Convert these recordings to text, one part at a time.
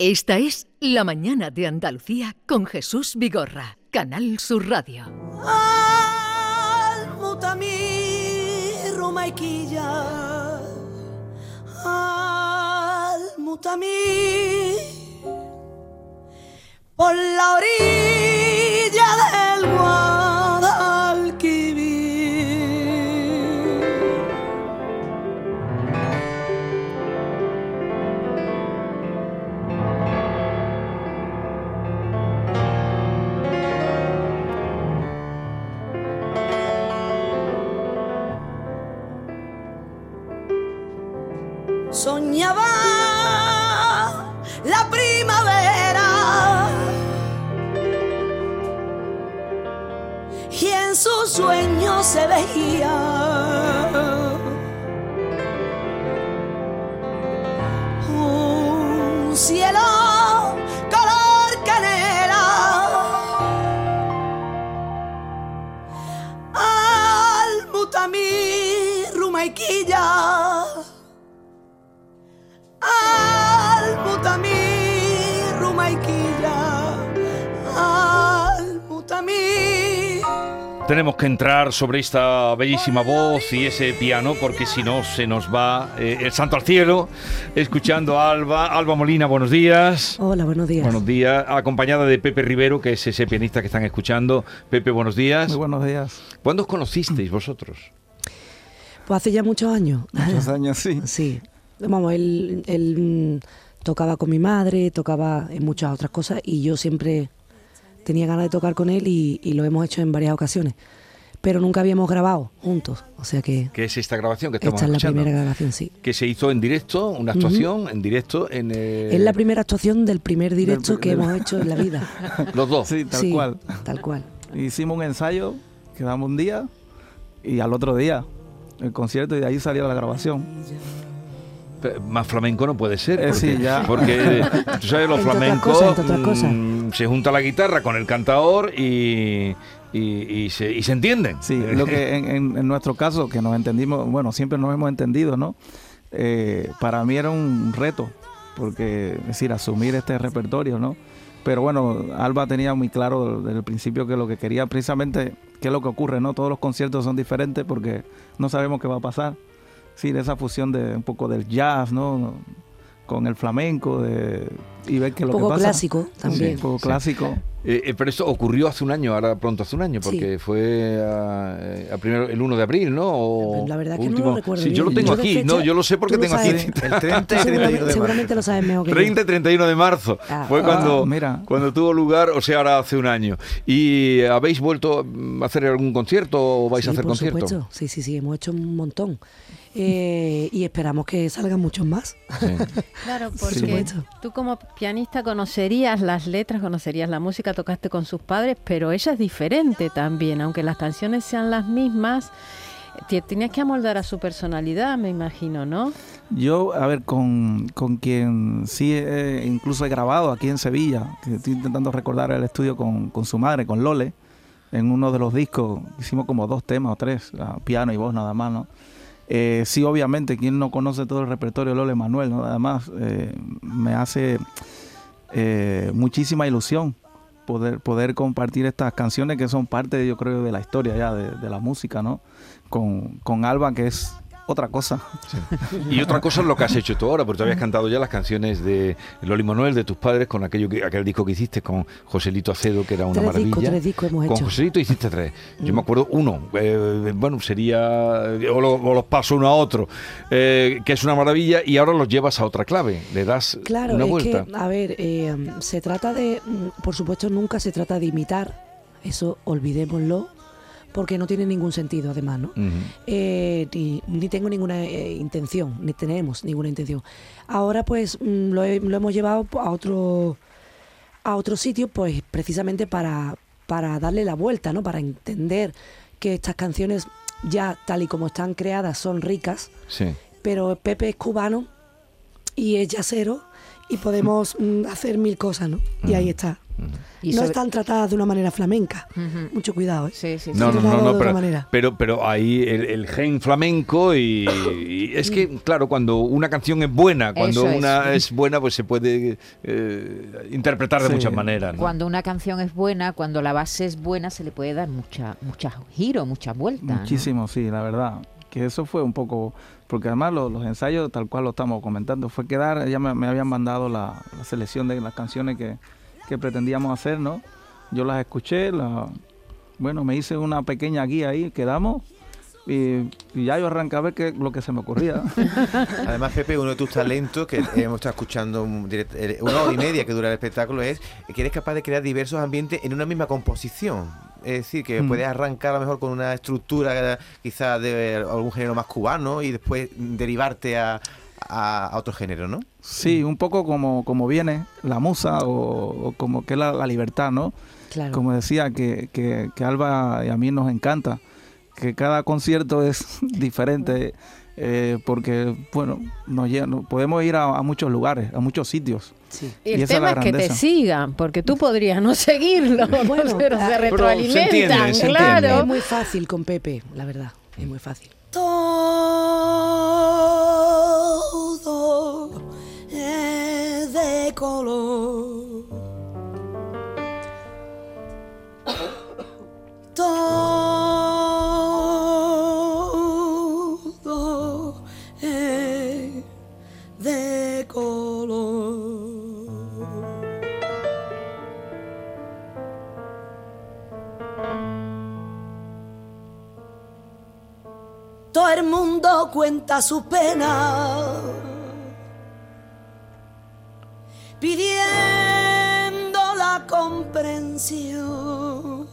Esta es La Mañana de Andalucía con Jesús Vigorra, Canal Sur Radio. Mi por la orilla soñaba la primavera. Y en sus sueños se veía Tenemos que entrar sobre esta bellísima voz y ese piano porque si no se nos va eh, el santo al cielo escuchando a Alba. Alba Molina, buenos días. Hola, buenos días. Buenos días, acompañada de Pepe Rivero, que es ese pianista que están escuchando. Pepe, buenos días. Muy buenos días. ¿Cuándo os conocisteis vosotros? Pues hace ya muchos años. Muchos años, sí. Sí. Vamos, él, él, mm, tocaba con mi madre, tocaba en muchas otras cosas y yo siempre tenía ganas de tocar con él y, y lo hemos hecho en varias ocasiones. Pero nunca habíamos grabado juntos. O sea que ¿Qué es esta grabación que estamos esta es la primera grabación, sí. Que se hizo en directo, una actuación en directo en... eh, Es la primera actuación del primer directo Del- que del- hemos hecho en la vida. Los dos. Sí, tal Sí, cual. Tal cual. Hicimos un ensayo, quedamos un día y al otro día el concierto y de ahí salió la grabación. Más flamenco no puede ser. Eh, sí, porque, ya. porque, tú sabes, los flamencos mm, se junta la guitarra con el cantador y, y, y se, y se entienden. Sí, lo que en, en- en nuestro caso, que nos entendimos, bueno, siempre nos hemos entendido, ¿no? Eh, para mí era un reto, porque, es decir, asumir este repertorio, ¿no? Pero bueno, Alba tenía muy claro desde el principio que lo que quería precisamente, qué es lo que ocurre, ¿no? Todos los conciertos son diferentes porque no sabemos qué va a pasar. Sí, de esa fusión de un poco del jazz, ¿no? Con el flamenco, de, y ver qué es Un lo que poco pasa. clásico también. un poco Sí. clásico. Eh, eh, pero esto ocurrió hace un año, ahora pronto hace un año, porque fue a, eh, a primero, el 1 de abril, ¿no? O La verdad es que no último- lo recuerdo Sí, yo lo tengo Yo aquí, fecha- no, yo lo sé porque lo tengo aquí. El 30 y 31 de Seguramente, marzo. seguramente lo sabes mejor que yo. 30 y 31 de marzo Ah. fue cuando, Ah, mira. cuando tuvo lugar, o sea, ahora hace un año. ¿Y habéis vuelto a hacer algún concierto o vais sí, a hacer por concierto? supuesto. Sí, sí, sí, hemos hecho un montón. Eh, y esperamos que salgan muchos más. Claro, Por porque tú como pianista conocerías las letras, conocerías la música, tocaste con sus padres, pero ella es diferente también, aunque las canciones sean las mismas, te tenías que amoldar a su personalidad, me imagino, ¿no? Yo, a ver, con, con quien sí eh, incluso he grabado aquí en Sevilla, que estoy intentando recordar el estudio con, con su madre, con Lole, en uno de los discos, hicimos como dos temas o tres, a piano y voz nada más, ¿no? Eh, sí, obviamente, quien no conoce todo el repertorio de Lole Manuel, ¿no? Además, eh, me hace eh, muchísima ilusión poder, poder compartir estas canciones que son parte, yo creo, de la historia ya, de, de la música, ¿no? Con, con Alba, que es otra cosa. Y otra cosa es lo que has hecho tú ahora, porque tú habías cantado ya las canciones de Loli Manuel, de tus padres, con aquello que, aquel disco que hiciste con Joselito Acedo, que era una tres maravilla. discos, tres discos hemos Con hecho. Joselito hiciste tres. Yo me acuerdo uno, eh, bueno, sería, o, lo- o los paso uno a otro, eh, que es una maravilla, y ahora los llevas a otra clave, le das Claro, una es vuelta. que, a ver, eh, se trata de, mm, por supuesto, nunca se trata de imitar, eso olvidémoslo, porque no tiene ningún sentido, además, ¿no? Ujú. Eh, ni, ni tengo ninguna eh, intención, ni tenemos ninguna intención. Ahora, pues, mm, lo, he- lo hemos llevado a otro, a otro sitio, pues, precisamente para, para darle la vuelta, ¿no? Para entender que estas canciones, ya tal y como están creadas, son ricas, Sí. pero Pepe es cubano y es yacero y podemos mm, hacer mil cosas, ¿no? Y ahí está. Y no sobre- están tratadas de una manera flamenca. Ujú. Mucho cuidado, ¿eh? Sí, sí, sí. No, no, no, de no, otra pero, manera. pero, pero hay el, el gen flamenco y, y es que, claro, cuando una canción es buena, cuando Eso es. una es. buena, pues se puede eh, interpretar de Sí. muchas maneras. ¿no? Cuando una canción es buena, cuando la base es buena, se le puede dar mucha, muchas giros, muchas vueltas. ¿no? Muchísimo, sí, la verdad. Que eso fue un poco, porque además lo- los, ensayos, tal cual lo estamos comentando, fue quedar, ya me, me habían mandado la, la selección de las canciones que, que pretendíamos hacer, ¿no? Yo las escuché, la, bueno, me hice una pequeña guía ahí, quedamos, y, y ya yo arranqué a ver qué, lo que se me ocurría. Además, Pepe, uno de tus talentos que hemos estado escuchando un direct- una hora y media que dura el espectáculo es que eres capaz de crear diversos ambientes en una misma composición. Es decir, que Mm. puedes arrancar a lo mejor con una estructura quizás de algún género más cubano y después derivarte a, a- a otro género, ¿no? Sí, un poco como, como viene la musa o, o como que es la, la libertad, ¿no? Claro. Como decía, que, que, que Alba y a mí nos encanta, que cada concierto es diferente, eh, porque, bueno, nos podemos ir a, a muchos lugares, a muchos sitios. Sí. Y Y el esa es tema es que te sigan, porque tú podrías no seguirlo, Bueno, pero ah, se pero se retroalimentan, entiende, se claro. entiende. Es muy fácil con Pepe, la verdad. Es muy fácil. Todo de color. Todo es de color. Todo el mundo cuenta su pena, comprensión.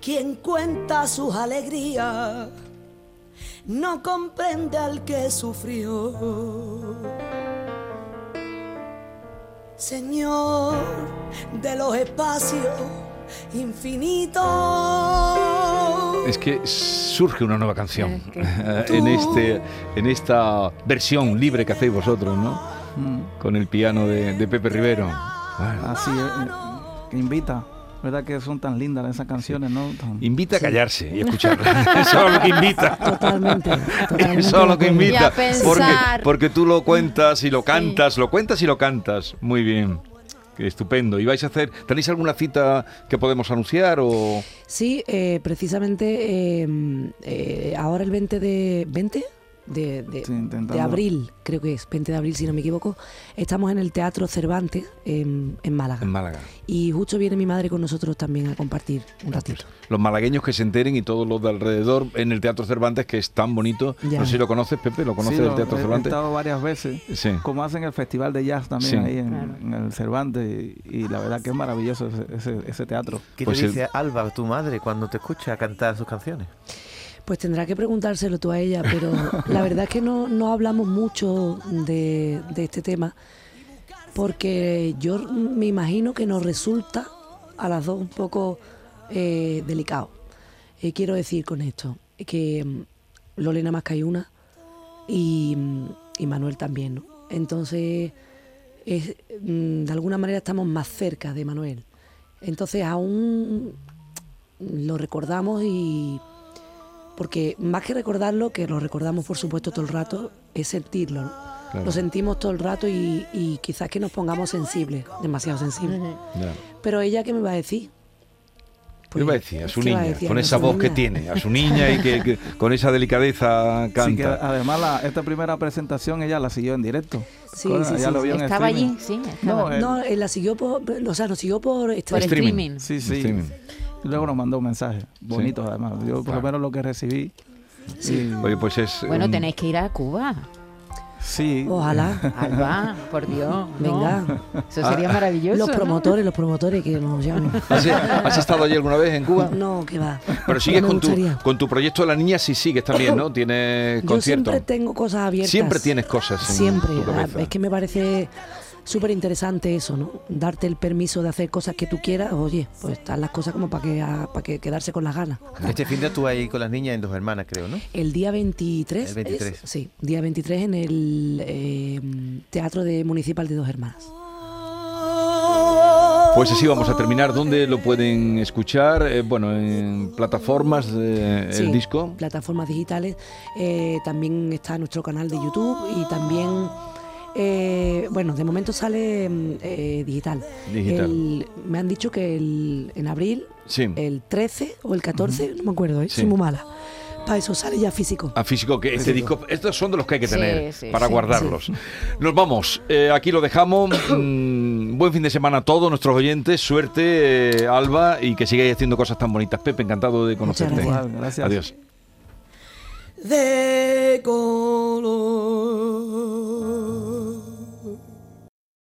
Quien cuenta sus alegrías no comprende al que sufrió. Señor de los espacios infinitos. Es que surge una nueva canción Es que- en, este, en esta versión libre que hacéis vosotros, ¿no? Mm, Con el piano de, de Pepe Rivero. Bueno, así es, que invita. ¿Verdad que son tan lindas esas canciones, no? Tan- invita a callarse y escucharla. Eso es lo que invita. Totalmente. totalmente Eso es lo que invita. Y a pensar. Porque, porque tú lo cuentas y lo cantas, lo cuentas y lo cantas. Muy bien. Estupendo. ¿Y vais a hacer, tenéis alguna cita que podemos anunciar o...? Sí, eh, precisamente eh, eh, ahora el 20 de... ¿20? De, abril, creo que es, 20 de abril si no me equivoco, estamos en el Teatro Cervantes en, en Málaga. En Málaga. Y justo viene mi madre con nosotros también a compartir un ratito. Los malagueños que se enteren y todos los de alrededor en el Teatro Cervantes, que es tan bonito. Ya. No sé si lo conoces, Pepe, ¿lo conoces Sí, el lo- Teatro he- He Cervantes? estado varias veces. Sí. Como hacen el Festival de Jazz también Sí. ahí en, Claro. en el Cervantes. Y, y la verdad que es maravilloso ese, ese- ese teatro. ¿Qué Pues te el- dice Alba, tu madre, cuando te escucha cantar sus canciones? Pues tendrá que preguntárselo tú a ella, pero la verdad es que no, no hablamos mucho de, este tema, porque yo me imagino que nos resulta a las dos un poco eh, delicado. Eh, quiero decir con esto que mm, Lolena más que hay una y, mm, Manuel también. Entonces, es, mm, de alguna manera estamos más cerca de Manuel. Entonces aún lo recordamos y porque más que recordarlo, que lo recordamos por supuesto todo el rato, es sentirlo. ¿no? Claro. Lo sentimos todo el rato y, y quizás que nos pongamos sensibles, demasiado sensibles. Pero ella, ¿qué me va a decir? ¿Qué Pues, va a decir? A su ¿qué a niña, decir? con esa voz que tiene, a su niña y que, que con esa delicadeza Sí, que canta. además la- esta primera presentación ella la siguió en directo. Sí, Con- sí, ella sí, lo sí. vio en Estaba streaming. allí, sí, estaba. No, eh, No, él la siguió por, o sea, nos siguió por, por streaming. streaming. Sí, sí. Streaming. Y luego nos mandó un mensaje bonito además. Yo por lo menos lo que recibí. Sí. Oye, pues es. Bueno, un- tenéis que ir a Cuba. Sí. Ojalá. Alba, por Dios. no. Venga. Eso sería maravilloso. Los ¿no? promotores, los promotores que nos llaman. ¿Has, has estado allí alguna vez en Cuba? No, que va. Pero sigues con tu, con tu proyecto de la niña, sí sigues también, ¿no? Tienes Yo conciertos. siempre tengo cosas abiertas. Siempre tienes cosas en Siempre. tu Ah. Es que me parece súper interesante eso, ¿no? Darte el permiso de hacer cosas que tú quieras. Oye, pues están las cosas como para que, para que quedarse con las ganas. Este fin de tú ahí con las niñas en Dos Hermanas, creo, ¿no? El día 23. El 23. es- sí, día 23 en el eh, Teatro de Municipal de Dos Hermanas. Pues así vamos a terminar. ¿Dónde lo pueden escuchar? Eh, bueno, en plataformas Sí, el disco. Plataformas digitales. eh, también está nuestro canal de YouTube y también, eh, bueno, de momento sale mm, eh, digital. Digital. El- me han dicho que el, en abril, Sí. el 13 o el 14, no me acuerdo, ¿eh? Sí. soy muy mala. Para eso sale ya físico. A físico, que este disco, estos son de los que hay que tener sí, para sí, guardarlos. Nos vamos, eh, aquí lo dejamos. Mm, buen fin de semana a todos nuestros oyentes. Suerte, eh, Alba, y que sigáis haciendo cosas tan bonitas. Pepe, encantado de conocerte. gracias. Adiós. de color.